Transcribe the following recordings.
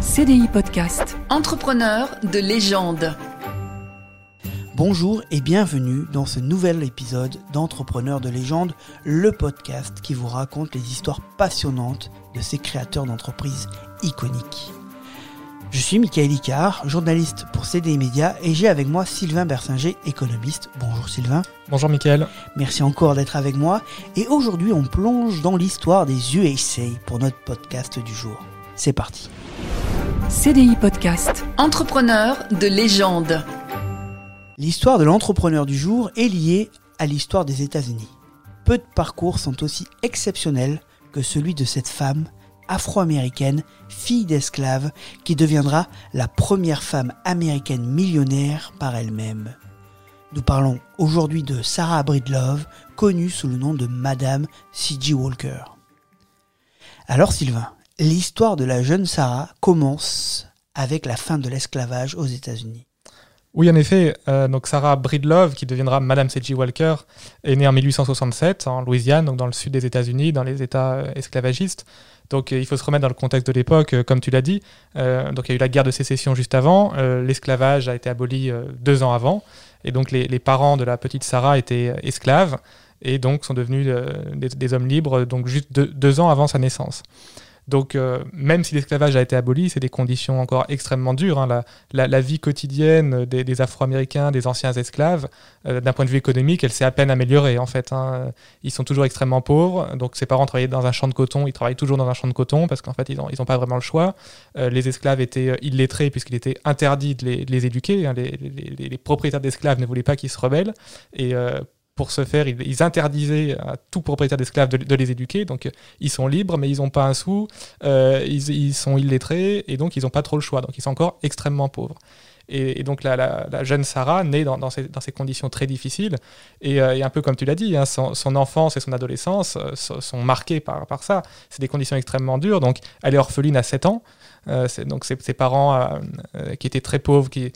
CDI Podcast. Entrepreneur de légende. Bonjour et bienvenue dans ce nouvel épisode d'Entrepreneurs de légende, le podcast qui vous raconte les histoires passionnantes de ces créateurs d'entreprises iconiques. Je suis Michael Icard, journaliste pour CDI Média et j'ai avec moi Sylvain Bersinger, économiste. Bonjour Sylvain. Bonjour Michael. Merci encore d'être avec moi et aujourd'hui on plonge dans l'histoire des USA pour notre podcast du jour. C'est parti. CDI Podcast. Entrepreneur de légende. L'histoire de l'entrepreneur du jour est liée à l'histoire des États-Unis. Peu de parcours sont aussi exceptionnels que celui de cette femme afro-américaine, fille d'esclave, qui deviendra la première femme américaine millionnaire par elle-même. Nous parlons aujourd'hui de Sarah Breedlove, connue sous le nom de Madame C.G. Walker. Alors Sylvain, l'histoire de la jeune Sarah commence avec la fin de l'esclavage aux États-Unis. Oui, en effet. Euh, donc Sarah Breedlove, qui deviendra Madame C.G. Walker, est née en 1867 en Louisiane, donc dans le sud des États-Unis, dans les États euh, esclavagistes. Donc euh, il faut se remettre dans le contexte de l'époque, comme tu l'as dit. Donc il y a eu la guerre de sécession juste avant. L'esclavage a été aboli deux ans avant. Et donc les, parents de la petite Sarah étaient esclaves et donc sont devenus des, hommes libres donc juste deux ans avant sa naissance. Donc, euh, même si l'esclavage a été aboli, c'est des conditions encore extrêmement dures. hein. La, vie quotidienne des, Afro-Américains, des anciens esclaves, euh, d'un point de vue économique, elle s'est à peine améliorée en fait. hein. Ils sont toujours extrêmement pauvres. Donc, ses parents travaillaient dans un champ de coton, ils travaillent toujours dans un champ de coton parce qu'en fait, ils n'ont pas vraiment le choix. Euh, les esclaves étaient illettrés puisqu'il était interdit de les, éduquer. hein. Les, propriétaires d'esclaves ne voulaient pas qu'ils se rebellent. Pour ce faire, ils, interdisaient à tout propriétaire d'esclaves de, de les éduquer. Donc, euh, ils sont libres, mais ils n'ont pas un sou. Euh, ils, ils sont illettrés et donc ils n'ont pas trop le choix. Donc, ils sont encore extrêmement pauvres. Et, donc, la, jeune Sarah, née dans, ces, conditions très difficiles, et, euh, et un peu comme tu l'as dit, hein, son, enfance et son adolescence euh, so- sont marquées par, ça. C'est des conditions extrêmement dures. Donc, elle est orpheline à 7 ans. Euh, donc, ses, parents, qui étaient très pauvres, qui,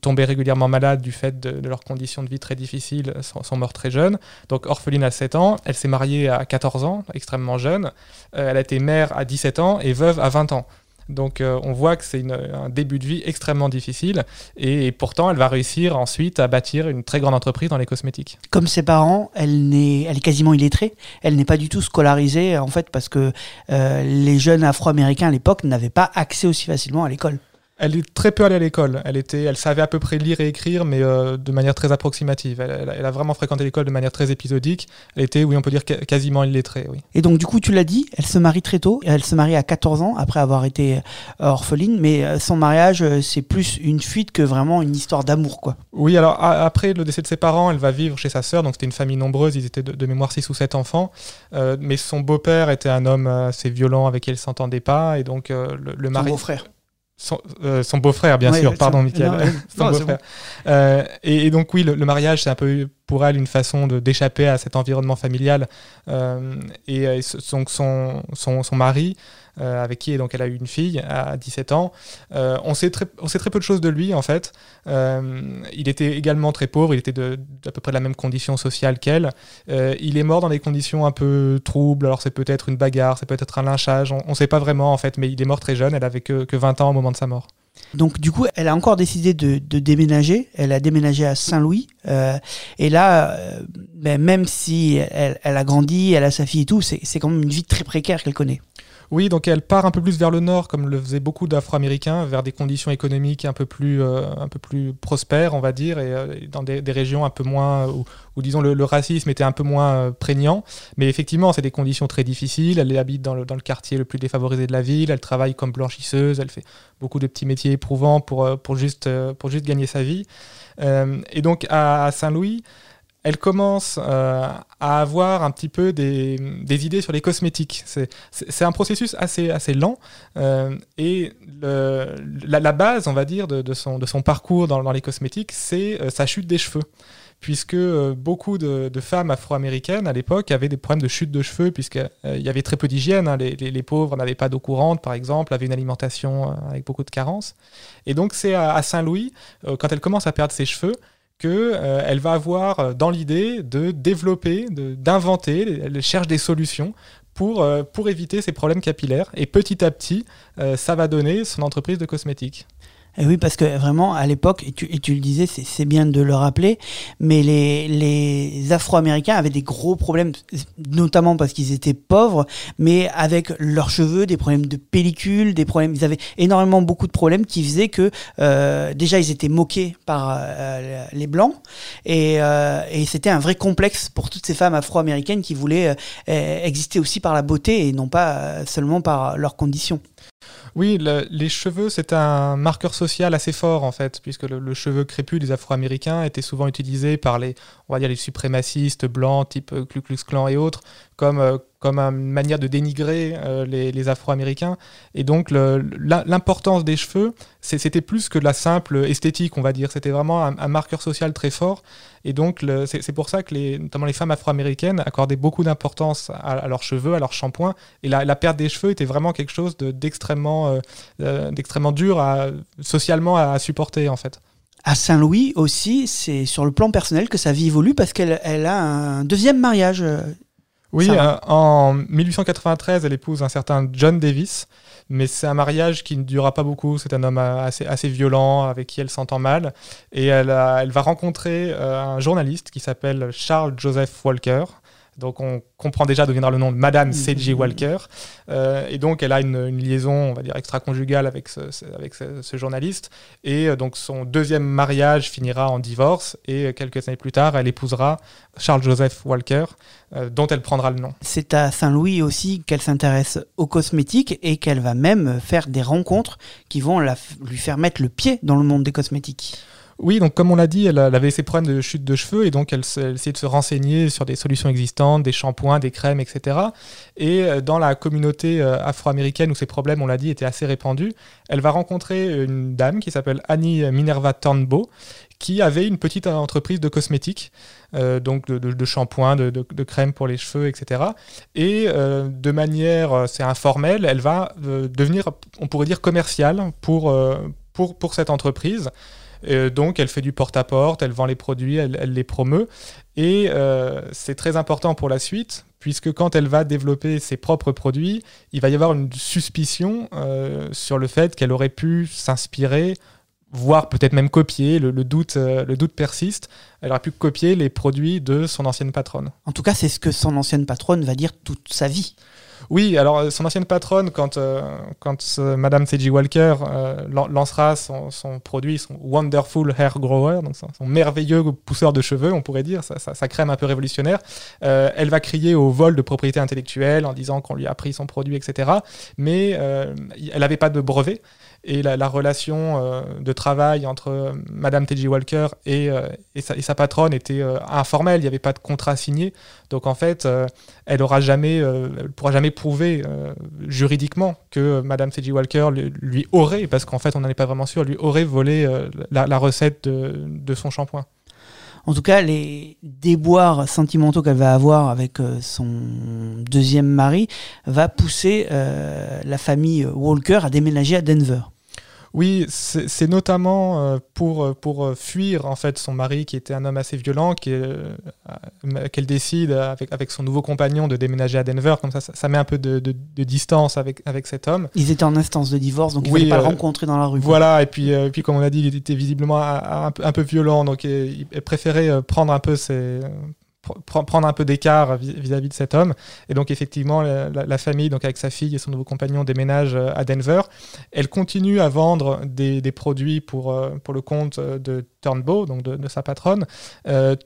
tombaient régulièrement malades du fait de, leurs conditions de vie très difficiles, sont, sont morts très jeunes. Donc, orpheline à 7 ans. Elle s'est mariée à 14 ans, extrêmement jeune. Elle a été mère à 17 ans et veuve à 20 ans. Donc euh, on voit que c'est un début de vie extrêmement difficile et, pourtant elle va réussir ensuite à bâtir une très grande entreprise dans les cosmétiques. Comme ses parents, elle, n'est, elle est quasiment illettrée. Elle n'est pas du tout scolarisée, en fait, parce que euh, les jeunes afro-américains à l'époque n'avaient pas accès aussi facilement à l'école. Elle est très peu allée à l'école. Elle était, elle savait à peu près lire et écrire, mais euh, de manière très approximative. Elle, elle a- elle a vraiment fréquenté l'école de manière très épisodique. Elle était, oui, on peut dire quasiment illettrée, oui. Et donc, du coup, tu l'as dit, elle se marie très tôt. Elle se marie à 14 ans après avoir été euh, orpheline. Mais euh, son mariage, euh, c'est plus une fuite que vraiment une histoire d'amour, quoi. Oui, alors après le décès de ses parents, elle va vivre chez sa sœur, donc c'était une famille nombreuse, ils étaient de, de mémoire 6 ou 7 enfants, Euh, mais son beau-père était un homme assez violent avec qui elle s'entendait pas, et donc euh, le, le Son mari... beau-frère. Son, euh, son beau-frère, bien Ouais, sûr, pardon, ça- Michael. non, son Non, beau-frère. Euh, et, et donc, oui, le, le mariage, c'est un peu pour elle une façon de- d'échapper à cet environnement familial. Euh, et donc, son, son, son mari, avec qui donc, elle a eu une fille à 17 ans, euh, on, sait très, peu de choses de lui, en fait. Euh, il était également très pauvre, il était de, d'à peu près de la même condition sociale qu'elle. Euh, il est mort dans des conditions un peu troubles, alors c'est peut-être une bagarre, c'est peut-être un lynchage, on ne sait pas vraiment, en fait, mais il est mort très jeune, elle avait que, que 20 ans au moment de sa mort. Donc, du coup, elle a encore décidé de, déménager. Elle a déménagé à Saint-Louis. Euh, et là, euh, ben, même si elle, a grandi, elle a sa fille et tout, c'est quand même une vie très précaire qu'elle connaît. Oui, donc elle part un peu plus vers le nord, comme le faisaient beaucoup d'Afro-Américains, vers des conditions économiques un peu plus, euh, un peu plus prospères, on va dire, et euh, dans des, régions un peu moins, où, disons le, racisme était un peu moins euh, prégnant. Mais effectivement, c'est des conditions très difficiles. Elle habite dans le, dans le quartier le plus défavorisé de la ville. Elle travaille comme blanchisseuse. Elle fait beaucoup de petits métiers éprouvants pour, pour, juste, pour juste gagner sa vie. Euh, et donc à Saint-Louis, elle commence euh, à avoir un petit peu des, des idées sur les cosmétiques. C'est, un processus assez, assez lent euh, et le, la, base, on va dire, de, de, son, de son parcours dans, dans les cosmétiques, c'est euh, sa chute des cheveux. Puisque euh, beaucoup de, de femmes afro-américaines à l'époque avaient des problèmes de chute de cheveux, puisqu'il euh, y avait très peu d'hygiène. Hein. Les, les, pauvres n'avaient pas d'eau courante, par exemple, avaient une alimentation avec beaucoup de carences. Et donc, c'est à, Saint-Louis, quand elle commence à perdre ses cheveux, euh, va avoir dans l'idée de développer, d'inventer, elle cherche des solutions pour, euh, pour éviter ces problèmes capillaires. Et petit à petit, euh, ça va donner son entreprise de cosmétiques. Et oui, parce que vraiment, à l'époque, et tu, et tu le disais, c'est- c'est bien de le rappeler, mais les, les Afro-Américains avaient des gros problèmes, notamment parce qu'ils étaient pauvres, mais avec leurs cheveux, des problèmes de pellicule, des problèmes, ils avaient énormément beaucoup de problèmes qui faisaient que euh, déjà ils étaient moqués par euh, les blancs, et, euh, et c'était un vrai complexe pour toutes ces femmes afro-américaines qui voulaient euh, exister aussi par la beauté et non pas euh, seulement par leurs conditions. Oui, le- les cheveux, c'est un marqueur social assez fort en fait, puisque le, cheveu crépus des Afro-Américains était souvent utilisé par les, on va dire, les suprémacistes blancs, type Ku Klux Klan et autres, comme, euh, comme une manière de dénigrer euh, les, les Afro-Américains. Et donc l'importance des cheveux, c'était plus que de la simple esthétique, on va dire. C'était vraiment un, marqueur social très fort. Et donc c'est pour ça que notamment les femmes afro-américaines accordaient beaucoup d'importance à, leurs cheveux, à leurs shampoings. Et la, perte des cheveux était vraiment quelque chose de- d'extrêmement euh, d'extrêmement dur socialement à, supporter en fait. À Saint-Louis aussi, c'est sur le plan personnel que sa vie évolue parce qu'elle elle a un deuxième mariage. Oui, euh, en 1893, elle épouse un certain John Davis, mais c'est un mariage qui ne durera pas beaucoup. C'est un homme assez, assez violent avec qui elle s'entend mal. Et elle, a- elle va rencontrer euh, un journaliste qui s'appelle Charles Joseph Walker. Donc on comprend déjà d'où viendra le nom de Madame C.J. Walker. Euh, et donc elle a une, une liaison, on va dire, extra-conjugale avec, ce, ce- avec ce, ce journaliste. Et euh, donc son deuxième mariage finira en divorce. Et euh, quelques années plus tard, elle épousera Charles Joseph Walker, euh, dont elle prendra le nom. C'est à Saint-Louis aussi qu'elle s'intéresse aux cosmétiques et qu'elle va même faire des rencontres qui vont la lui faire mettre le pied dans le monde des cosmétiques. Oui, donc comme on l'a dit, elle, avait ses problèmes de chute de cheveux et donc elle, elle essayait de se renseigner sur des solutions existantes, des shampoings, des crèmes, etc. Et euh, dans la communauté euh, afro-américaine où ces problèmes, on l'a dit, étaient assez répandus, elle va rencontrer une dame qui s'appelle Annie Minerva Turnbow qui avait une petite entreprise de cosmétiques, euh, donc de, de, de crèmes pour les cheveux, etc. Et euh, de manière, euh, c'est informelle, elle va euh, devenir, on pourrait dire, commerciale euh, pour, pour cette entreprise. Euh, donc, elle fait du porte-à-porte, elle vend les produits, elle, les promeut. Et euh, c'est très important pour la suite, puisque quand elle va développer ses propres produits, il va y avoir une suspicion euh, sur le fait qu'elle aurait pu s'inspirer, voire peut-être même copier, le, doute, le doute persiste, elle aurait pu copier les produits de son ancienne patronne. En tout cas, c'est ce que son ancienne patronne va dire toute sa vie. Oui, alors euh, son ancienne patronne, quand, euh, quand Madame C.J. Walker euh, lan- lancera son, produit, son Wonderful Hair Grower, donc son, merveilleux pousseur de cheveux, on pourrait dire, sa, sa- crème un peu révolutionnaire, euh, elle va crier au vol de propriété intellectuelle en disant qu'on lui a pris son produit, etc. Mais elle n'avait pas de brevet. Et la, la relation euh, de travail entre euh, Madame T.J. Walker et, euh, et, sa, patronne était informelle, il n'y avait pas de contrat signé. Donc en fait, elle aura jamais, elle pourra jamais prouver juridiquement que Madame C.J. Walker lui, aurait, parce qu'en fait on n'en est pas vraiment sûr, lui aurait volé la, recette de, son shampoing. En tout cas, les déboires sentimentaux qu'elle va avoir avec son deuxième mari va pousser la famille Walker à déménager à Denver. Oui, c'est notamment euh, pour, euh, pour euh, fuir en fait son mari qui était un homme assez violent, qu'elle décide avec, avec son nouveau compagnon de déménager à Denver. Comme ça, ça, ça met un peu de, de- de distance avec, avec cet homme. Ils étaient en instance de divorce, donc il ne Oui, pas le rencontrer dans la rue. Voilà, et puis, euh, puis comme on a dit, il était visiblement un, un peu- un peu violent, donc il préférait prendre un peu ses, prendre un peu d'écart vis- vis-à-vis de cet homme. Et donc effectivement, la, famille, donc avec sa fille et son nouveau compagnon, déménage euh, à Denver. Elle continue à vendre des, produits pour, euh, pour le compte euh, de Turnbow, donc de, sa patronne,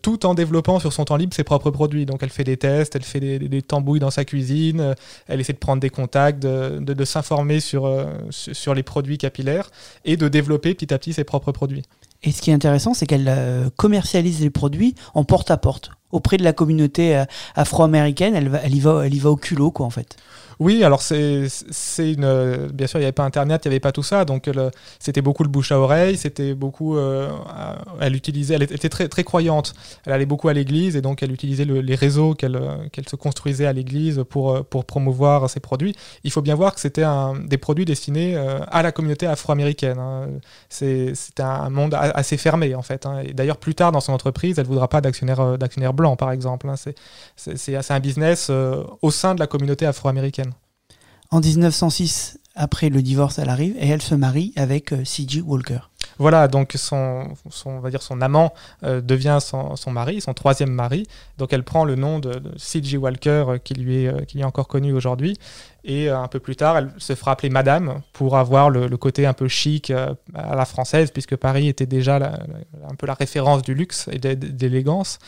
tout en développant sur son temps libre ses propres produits. Donc elle fait des tests, elle fait des, des tambouilles dans sa cuisine, elle essaie de prendre des contacts, de, s'informer sur, sur les produits capillaires et de développer petit à petit ses propres produits. Et ce qui est intéressant, c'est qu'elle commercialise les produits en porte-à-porte. Auprès de la communauté euh, afro-américaine, elle, y va, au culot, quoi, en fait. Oui, alors c'est euh, bien sûr il n'y avait pas internet, il n'y avait pas tout ça, donc c'était beaucoup le bouche à oreille, c'était beaucoup euh, elle utilisait elle était très très croyante. Elle allait beaucoup à l'église et donc elle utilisait le- les réseaux qu'elle se construisait à l'église pour promouvoir ses produits. Il faut bien voir que c'était des produits destinés à la communauté afro-américaine. hein. C'était un monde assez fermé en fait. hein. D'ailleurs plus tard dans son entreprise, elle voudra pas d'actionnaire blancs, par exemple. hein. C'est- un business euh, au sein de la communauté afro-américaine. En 1906, après le divorce, elle arrive et elle se marie avec euh, C.G. Walker. Voilà, donc son, son, on va dire son amant euh, devient son, son mari, son troisième mari. Donc elle prend le nom de, de C.G. Walker euh, qui, lui est, euh, qui lui est encore connu aujourd'hui. Et un peu plus tard, elle se fera appeler Madame pour avoir le, le côté un peu chic à la française, puisque Paris était déjà la- la- un peu la référence du luxe et d'é- d'élégance.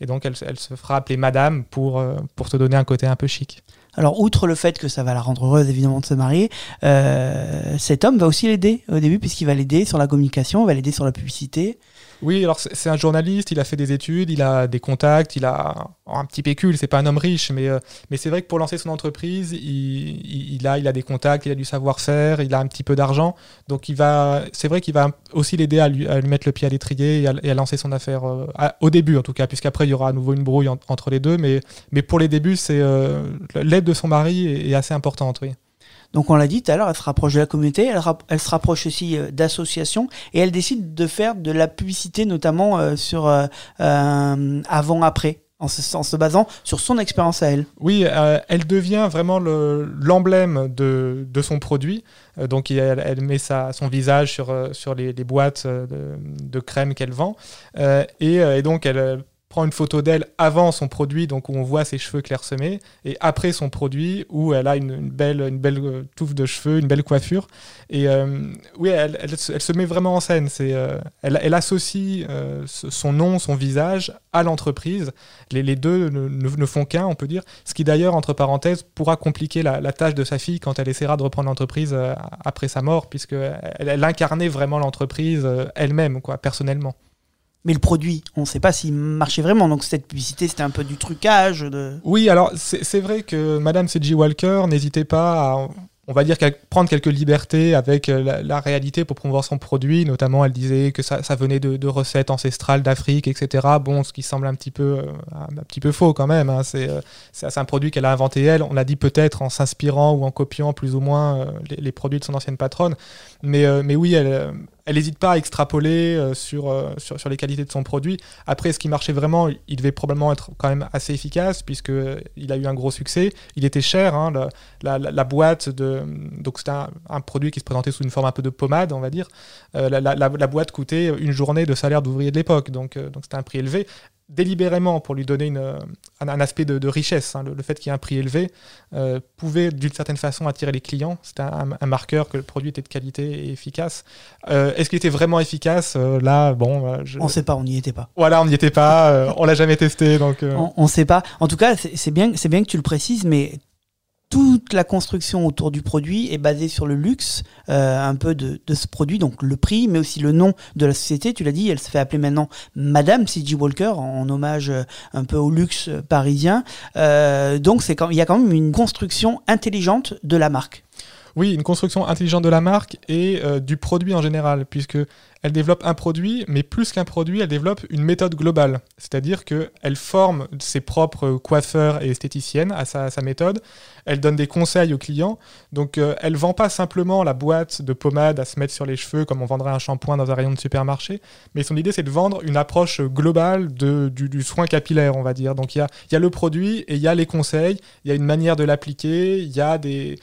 Et donc elle, se- fera appeler Madame pour, euh, pour se donner un côté un peu chic. Alors, outre le fait que ça va la rendre heureuse, évidemment, de se marier, euh, cet homme va aussi l'aider au début, puisqu'il va l'aider sur la communication, il va l'aider sur la publicité. Oui, alors c'est un journaliste, il a fait des études, il a des contacts, il a un petit pécule, c'est pas un homme riche, mais, euh, mais c'est vrai que pour lancer son entreprise, il, a, il a des contacts, il a du savoir-faire, il a un petit peu d'argent, donc il va, c'est vrai qu'il va aussi l'aider à lui, à lui mettre le pied à l'étrier et à, lancer son affaire, euh, au début en tout cas, puisqu'après il y aura à nouveau une brouille en- entre les deux, mais, mais pour les débuts, c'est euh, l'aide de son mari est, est assez importante, oui. Donc, on l'a dit tout à l'heure, elle se rapproche de la communauté, elle, se rapproche aussi euh, d'associations, et elle décide de faire de la publicité, notamment euh, sur euh, avant-après, en se, se basant sur son expérience à elle. Oui, elle devient vraiment le- l'emblème de, son produit. Donc, elle, met sa, son visage sur, sur les, boîtes de, crème qu'elle vend. Et, donc, elle une photo d'elle avant son produit, donc où on voit ses cheveux clairsemés, et après son produit, où elle a une, belle, une belle euh, touffe de cheveux, une belle coiffure. Et euh, oui, elle, elle se- met vraiment en scène. Euh, elle, elle associe son nom, son visage à l'entreprise. Les, deux ne, font qu'un, on peut dire. Ce qui d'ailleurs, entre parenthèses, pourra compliquer la, tâche de sa fille quand elle essaiera de reprendre l'entreprise après sa mort, puisque elle, incarnait vraiment l'entreprise elle-même, quoi, personnellement. Mais le produit, on ne sait pas s'il marchait vraiment. Donc, cette publicité, c'était un peu du trucage. Oui, alors c'est vrai que Madame C.G. Walker n'hésitait pas à, on va dire, prendre quelques libertés avec euh, la, réalité pour promouvoir son produit. Notamment, elle disait que ça, venait de, recettes ancestrales d'Afrique, etc. Bon, ce qui semble un petit peu, euh, un petit peu faux quand même. hein. C'est euh, c'est un produit qu'elle a inventé elle. On l'a dit peut-être en s'inspirant ou en copiant plus ou moins les, les produits de son ancienne patronne. Mais, mais oui, elle. Euh, elle n'hésite pas à extrapoler euh, sur, euh, sur, les qualités de son produit. Après, ce qui marchait vraiment, il devait probablement être quand même assez efficace, puisqu'il a eu un gros succès. Il était cher, hein, la, boîte de. Donc, c'était un, produit qui se présentait sous une forme un peu de pommade, on va dire. Euh, la, boîte coûtait une journée de salaire d'ouvrier de l'époque, donc euh, donc c'était un prix élevé. Délibérément, pour lui donner une, euh, un, un aspect de, de richesse, hein, le, le fait qu'il y ait un prix élevé euh, pouvait d'une certaine façon attirer les clients. C'était un, un marqueur que le produit était de qualité et efficace. Euh, Est-ce qu'il était vraiment efficace? Euh, Là, bon, je- On ne sait pas, on n'y était pas. voilà, on n'y était pas, on l'a jamais testé, donc. On ne sait pas. En tout cas, c'est bien, c'est bien que tu le précises, mais toute la construction autour du produit est basée sur le luxe, euh, un peu de, ce produit, donc le prix, mais aussi le nom de la société. Tu l'as dit, elle se fait appeler maintenant Madame C.G. Walker, en hommage euh, un peu au luxe parisien. Euh, donc il y a quand même une construction intelligente de la marque. Oui, une construction intelligente de la marque et du produit en général, puisque elle développe un produit, mais plus qu'un produit, elle développe une méthode globale. C'est-à-dire qu'elle forme ses propres coiffeurs et esthéticiennes à sa, méthode. Elle donne des conseils aux clients. Donc, euh, elle vend pas simplement la boîte de pommade à se mettre sur les cheveux comme on vendrait un shampoing dans un rayon de supermarché. Mais son idée, c'est de vendre une approche globale du, soin capillaire, on va dire. Donc, il y a, le produit et il y a les conseils. Il y a une manière de l'appliquer. Il y a des,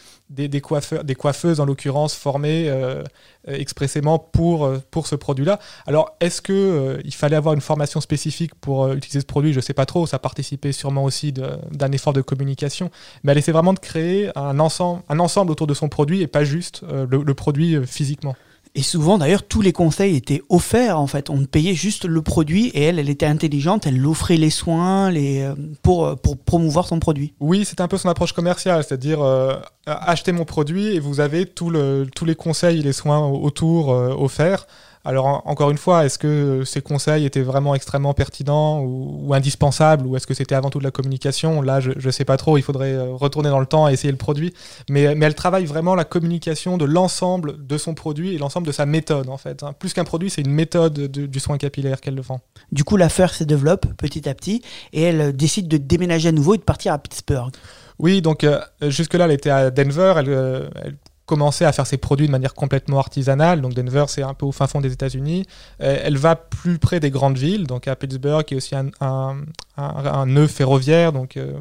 coiffeurs, des coiffeuses en l'occurrence formées euh, expressément pour, euh, pour ce produit-là. Alors, est-ce que euh, il fallait avoir une formation spécifique pour euh, utiliser ce produit? Je sais pas trop. Ça participait sûrement aussi d'un effort de communication, mais elle essaie vraiment de créer un ensemble, un ensemble autour de son produit et pas juste euh, le, produit euh, physiquement. Et souvent, d'ailleurs, tous les conseils étaient offerts, en fait. On payait juste le produit et elle, elle était intelligente, elle offrait les soins euh, pour, euh, pour promouvoir son produit. Oui, c'est un peu son approche commerciale, c'est-à-dire euh, achetez mon produit et vous avez tous les conseils et les soins autour offerts. Alors en- encore une fois, est-ce que ces conseils étaient vraiment extrêmement pertinents ou, ou indispensables ou est-ce que c'était avant tout de la communication? Là, je ne sais pas trop, il faudrait euh, retourner dans le temps et essayer le produit. Mais, mais elle travaille vraiment la communication de l'ensemble de son produit et l'ensemble de sa méthode en fait. hein. Plus qu'un produit, c'est une méthode de- du soin capillaire qu'elle vend. Du coup, l'affaire se développe petit à petit et elle euh, décide de déménager à nouveau et de partir à Pittsburgh. Oui, donc euh, jusque-là, elle était à Denver. Elle, euh, elle commencer à faire ses produits de manière complètement artisanale. Donc Denver, c'est un peu au fin fond des États-Unis. Euh, elle va plus près des grandes villes, donc à Pittsburgh, qui est aussi un, nœud ferroviaire, donc euh,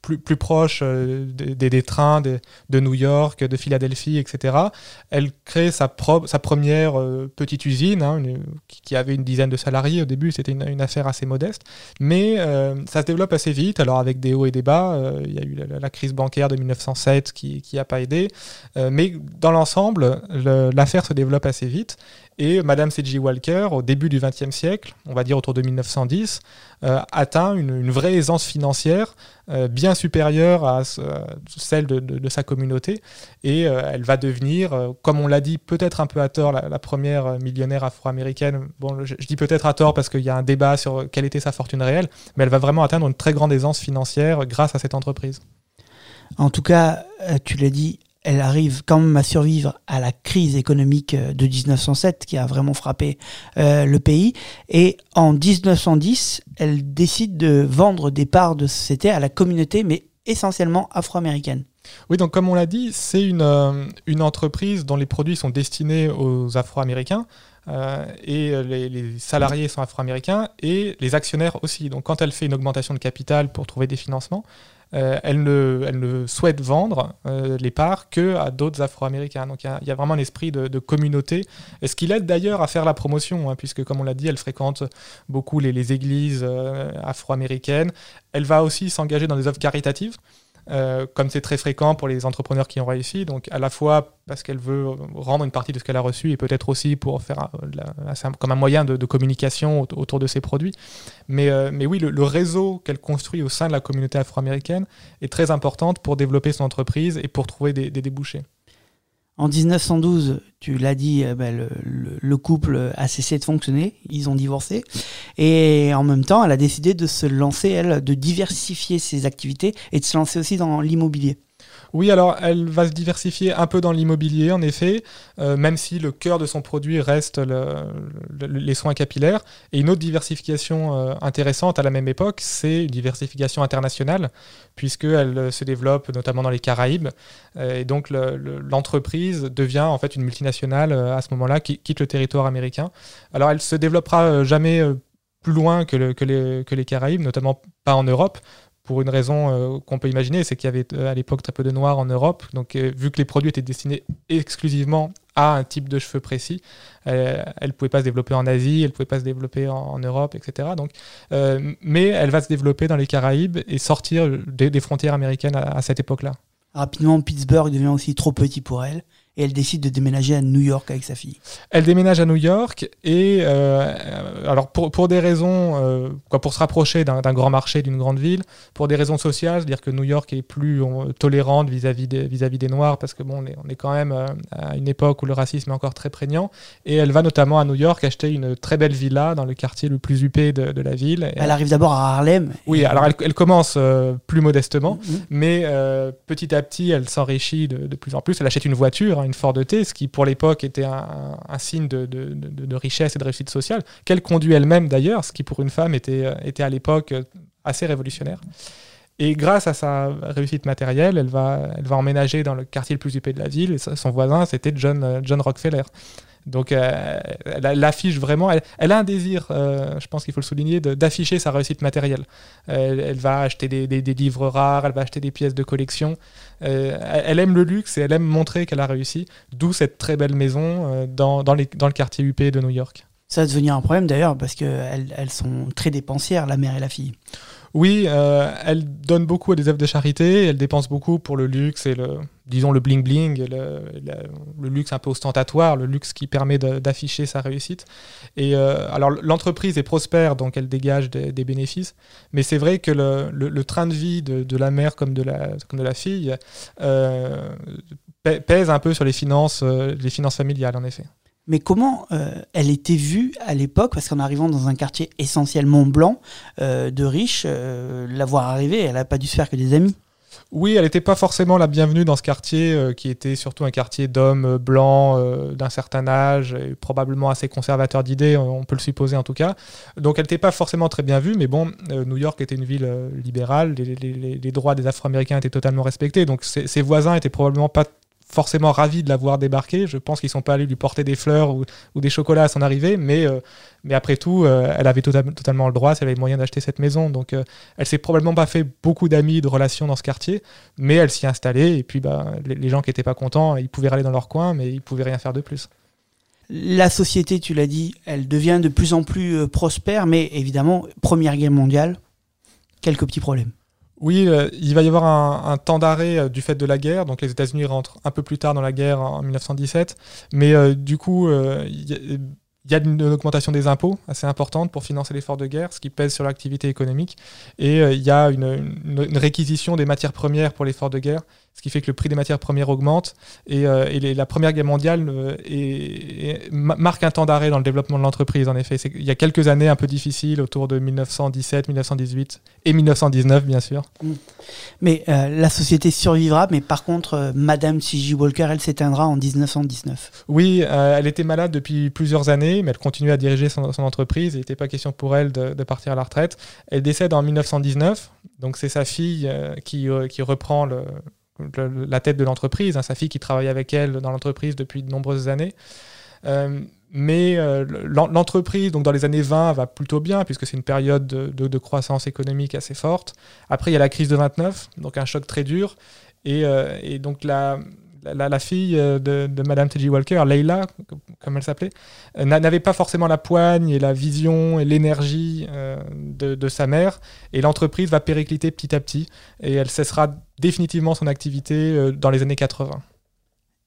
plus, plus proche euh, des, des, trains de, New York, de Philadelphie, etc. Elle crée sa, sa première petite usine, hein, qui avait une dizaine de salariés au début, c'était une, affaire assez modeste, mais ça se développe assez vite, alors avec des hauts et des bas. Il y a eu la, la, crise bancaire de 1907 qui n'a pas aidé mais dans l'ensemble, l'affaire se développe assez vite. Et Madame C.J. Walker, au début du XXe siècle, on va dire autour de 1910, euh, atteint une, vraie aisance financière euh, bien supérieure à, celle de, sa communauté. Et euh, elle va devenir, comme on l'a dit peut-être un peu à tort, la, première millionnaire afro-américaine. Bon, je dis peut-être à tort parce qu'il y a un débat sur quelle était sa fortune réelle, mais elle va vraiment atteindre une très grande aisance financière grâce à cette entreprise. En tout cas, tu l'as dit, elle arrive quand même à survivre à la crise économique euh, de 1907 qui a vraiment frappé euh, le pays. Et en 1910, elle décide de vendre des parts de société à la communauté, mais essentiellement afro-américaine. Oui, donc comme on l'a dit, c'est une, euh, entreprise dont les produits sont destinés aux Afro-Américains. et les, les, salariés sont afro-américains et les actionnaires aussi. Donc quand elle fait une augmentation de capital pour trouver des financements, euh, elle, ne, souhaite vendre euh, les parts que à d'autres Afro-Américains. Donc il y, a vraiment un esprit de, communauté, ce qui l'aide d'ailleurs à faire la promotion, hein, puisque comme on l'a dit, elle fréquente beaucoup les, les églises euh, afro-américaines. Elle va aussi s'engager dans des œuvres caritatives. Euh, comme c'est très fréquent pour les entrepreneurs qui ont réussi, donc à la fois parce qu'elle veut rendre une partie de ce qu'elle a reçu et peut-être aussi pour faire comme un moyen de, communication autour de ses produits. Mais, euh, oui, le, réseau qu'elle construit au sein de la communauté afro-américaine est très importante pour développer son entreprise et pour trouver des débouchés. En 1912, tu l'as dit, euh, ben, le, couple a cessé de fonctionner, ils ont divorcé. Et en même temps, elle a décidé de se lancer, elle, de diversifier ses activités et de se lancer aussi dans l'immobilier. Oui, alors elle va se diversifier un peu dans l'immobilier, en effet, euh, même si le cœur de son produit reste les soins capillaires. Et une autre diversification euh, intéressante à la même époque, c'est une diversification internationale, puisqu'elle euh, se développe notamment dans les Caraïbes. et donc l'entreprise devient en fait une multinationale à ce moment-là, qui quitte le territoire américain. Alors elle se développera jamais plus loin que, les Caraïbes, notamment pas en Europe, pour une raison euh, qu'on peut imaginer, c'est qu'il y avait euh, à l'époque très peu de noirs en Europe. Donc, euh, vu que les produits étaient destinés exclusivement à un type de cheveux précis, elle ne pouvait pas se développer en Asie, elle ne pouvait pas se développer en, Europe, etc. Donc, mais elle va se développer dans les Caraïbes et sortir des, frontières américaines à cette époque-là. Rapidement, Pittsburgh devient aussi trop petit pour elle et elle décide de déménager à New York avec sa fille. Elle déménage à New York et euh, alors pour, pour, des raisons, euh, quoi, pour se rapprocher d'un grand marché, d'une grande ville, pour des raisons sociales, c'est-à-dire que New York est plus tolérante vis-à-vis des, vis-à-vis des Noirs parce que bon, on est, on est quand même euh, à une époque où le racisme est encore très prégnant et elle va notamment à New York acheter une très belle villa dans le quartier le plus huppé de, de la ville. Elle arrive d'abord à Harlem. Oui, alors elle, elle commence plus modestement, mm-hmm. mais petit à petit elle s'enrichit de, de, plus en plus. Elle achète une voiture une Ford T, ce qui pour l'époque était un, signe de, richesse et de réussite sociale, qu'elle conduit elle-même d'ailleurs, ce qui pour une femme était, euh, à l'époque euh, assez révolutionnaire. Et grâce à sa réussite matérielle, elle va, elle va emménager dans le quartier le plus huppé de la ville. Et son voisin, c'était John, euh, John Rockefeller. Donc euh, elle, affiche vraiment, elle, a un désir, euh, je pense qu'il faut le souligner, d'afficher sa réussite matérielle. Elle, va acheter des, livres rares, elle va acheter des pièces de collection. Euh, elle aime le luxe et elle aime montrer qu'elle a réussi, d'où cette très belle maison dans le quartier UP de New York. Ça va devenir un problème d'ailleurs parce qu'elles elles sont très dépensières, la mère et la fille. Oui, euh, elle donne beaucoup à des œuvres de charité, elle dépense beaucoup pour le luxe et le, disons, le bling-bling, le, luxe un peu ostentatoire, le luxe qui permet d'afficher sa réussite. Et euh, alors, l'entreprise est prospère, donc elle dégage des, bénéfices, mais c'est vrai que le, train de vie de, la mère comme de la, comme de la fille euh, pèse un peu sur les finances, les finances familiales, en effet. Mais comment euh, elle était vue à l'époque Parce qu'en arrivant dans un quartier essentiellement blanc, euh, de riches, euh, la voir arriver, elle n'a pas dû se faire que des amis. Oui, elle n'était pas forcément la bienvenue dans ce quartier, qui était surtout un quartier d'hommes blancs d'un certain âge, et probablement assez conservateur d'idées, on peut le supposer en tout cas. Donc elle n'était pas forcément très bien vue, mais bon, New York était une ville libérale, les, droits des Afro-Américains étaient totalement respectés, donc ses, ses voisins étaient probablement pas forcément ravis de la voir débarquer. Je pense qu'ils sont pas allés lui porter des fleurs ou, des chocolats à son arrivée, mais, euh, après tout, euh, elle avait tota-, totalement le droit, si elle avait moyen d'acheter cette maison. Donc euh, elle s'est probablement pas fait beaucoup d'amis, de relations dans ce quartier, mais elle s'y installée, et puis bah, les, gens qui étaient pas contents, ils pouvaient aller dans leur coin, mais ils pouvaient rien faire de plus. La société, tu l'as dit, elle devient de plus en plus prospère, mais évidemment, Première Guerre mondiale, quelques petits problèmes. Oui, euh, il va y avoir un, temps d'arrêt euh, du fait de la guerre. Donc les États-Unis rentrent un peu plus tard dans la guerre en 1917. Mais euh, du coup, il y, a une, augmentation des impôts assez importante pour financer l'effort de guerre, ce qui pèse sur l'activité économique. Et il y a une, réquisition des matières premières pour l'effort de guerre, ce qui fait que le prix des matières premières augmente. Et, euh, la Première Guerre mondiale euh, marque un temps d'arrêt dans le développement de l'entreprise, en effet. Il y a quelques années un peu difficiles, autour de 1917, 1918 et 1919, bien sûr. Mm. Mais euh, la société survivra, mais par contre, Madame C.J. Walker, elle s'éteindra en 1919. Oui, elle était malade depuis plusieurs années, mais elle continuait à diriger son, entreprise. Il n'était pas question pour elle de, de, partir à la retraite. Elle décède en 1919, donc c'est sa fille qui, qui reprend le la tête de l'entreprise, hein, sa fille qui travaille avec elle dans l'entreprise depuis de nombreuses années. Euh, mais euh, l'entreprise, donc dans les années 20, va plutôt bien, puisque c'est une période de, croissance économique assez forte. Après, il y a la crise de 29, donc un choc très dur. Et, euh, donc la, fille de, de Madame T.J. Walker, Leila, comme elle s'appelait, n'avait pas forcément la poigne et la vision et l'énergie de, de, sa mère. Et l'entreprise va péricliter petit à petit. Et elle cessera définitivement son activité euh, dans les années 80.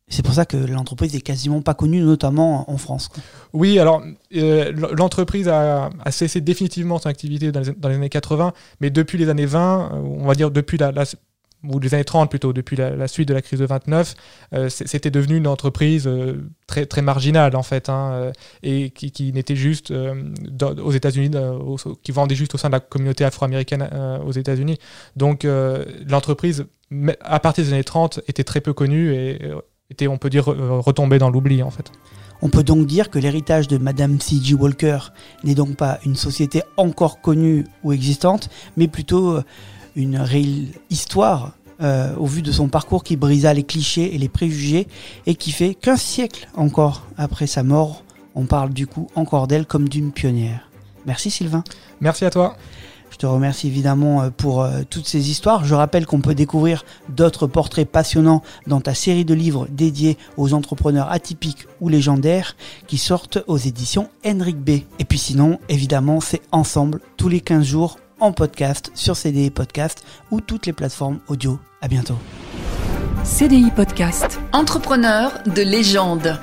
C'est pour ça que l'entreprise est quasiment pas connue, notamment en France. Oui, alors euh, l'entreprise a, cessé définitivement son activité dans les, années 80, mais depuis les années 20, euh, on va dire depuis la, ou les années 30 plutôt, depuis la, suite de la crise de 29, euh, c'était devenu une entreprise euh, très, très marginale en fait, hein, euh, et qui, qui n'était juste aux États-Unis, qui vendait juste au sein de la communauté afro-américaine aux États-Unis. Donc l'entreprise, à partir des années 30, était très peu connue et était, on peut dire, retombée dans l'oubli en fait. On peut donc dire que l'héritage de Madame C.G. Walker n'est donc pas une société encore connue ou existante, mais plutôt une réelle histoire euh, au vu de son parcours qui brisa les clichés et les préjugés et qui fait qu'un siècle encore après sa mort, on parle du coup encore d'elle comme d'une pionnière. Merci Sylvain. Merci à toi. Je te remercie évidemment euh, pour euh, toutes ces histoires. Je rappelle qu'on peut découvrir d'autres portraits passionnants dans ta série de livres dédiés aux entrepreneurs atypiques ou légendaires qui sortent aux éditions Henrik B. Et puis sinon, évidemment, c'est ensemble tous les 15 jours en podcast sur CDI Podcast ou toutes les plateformes audio. À bientôt. CDI Podcast. Entrepreneur de légende.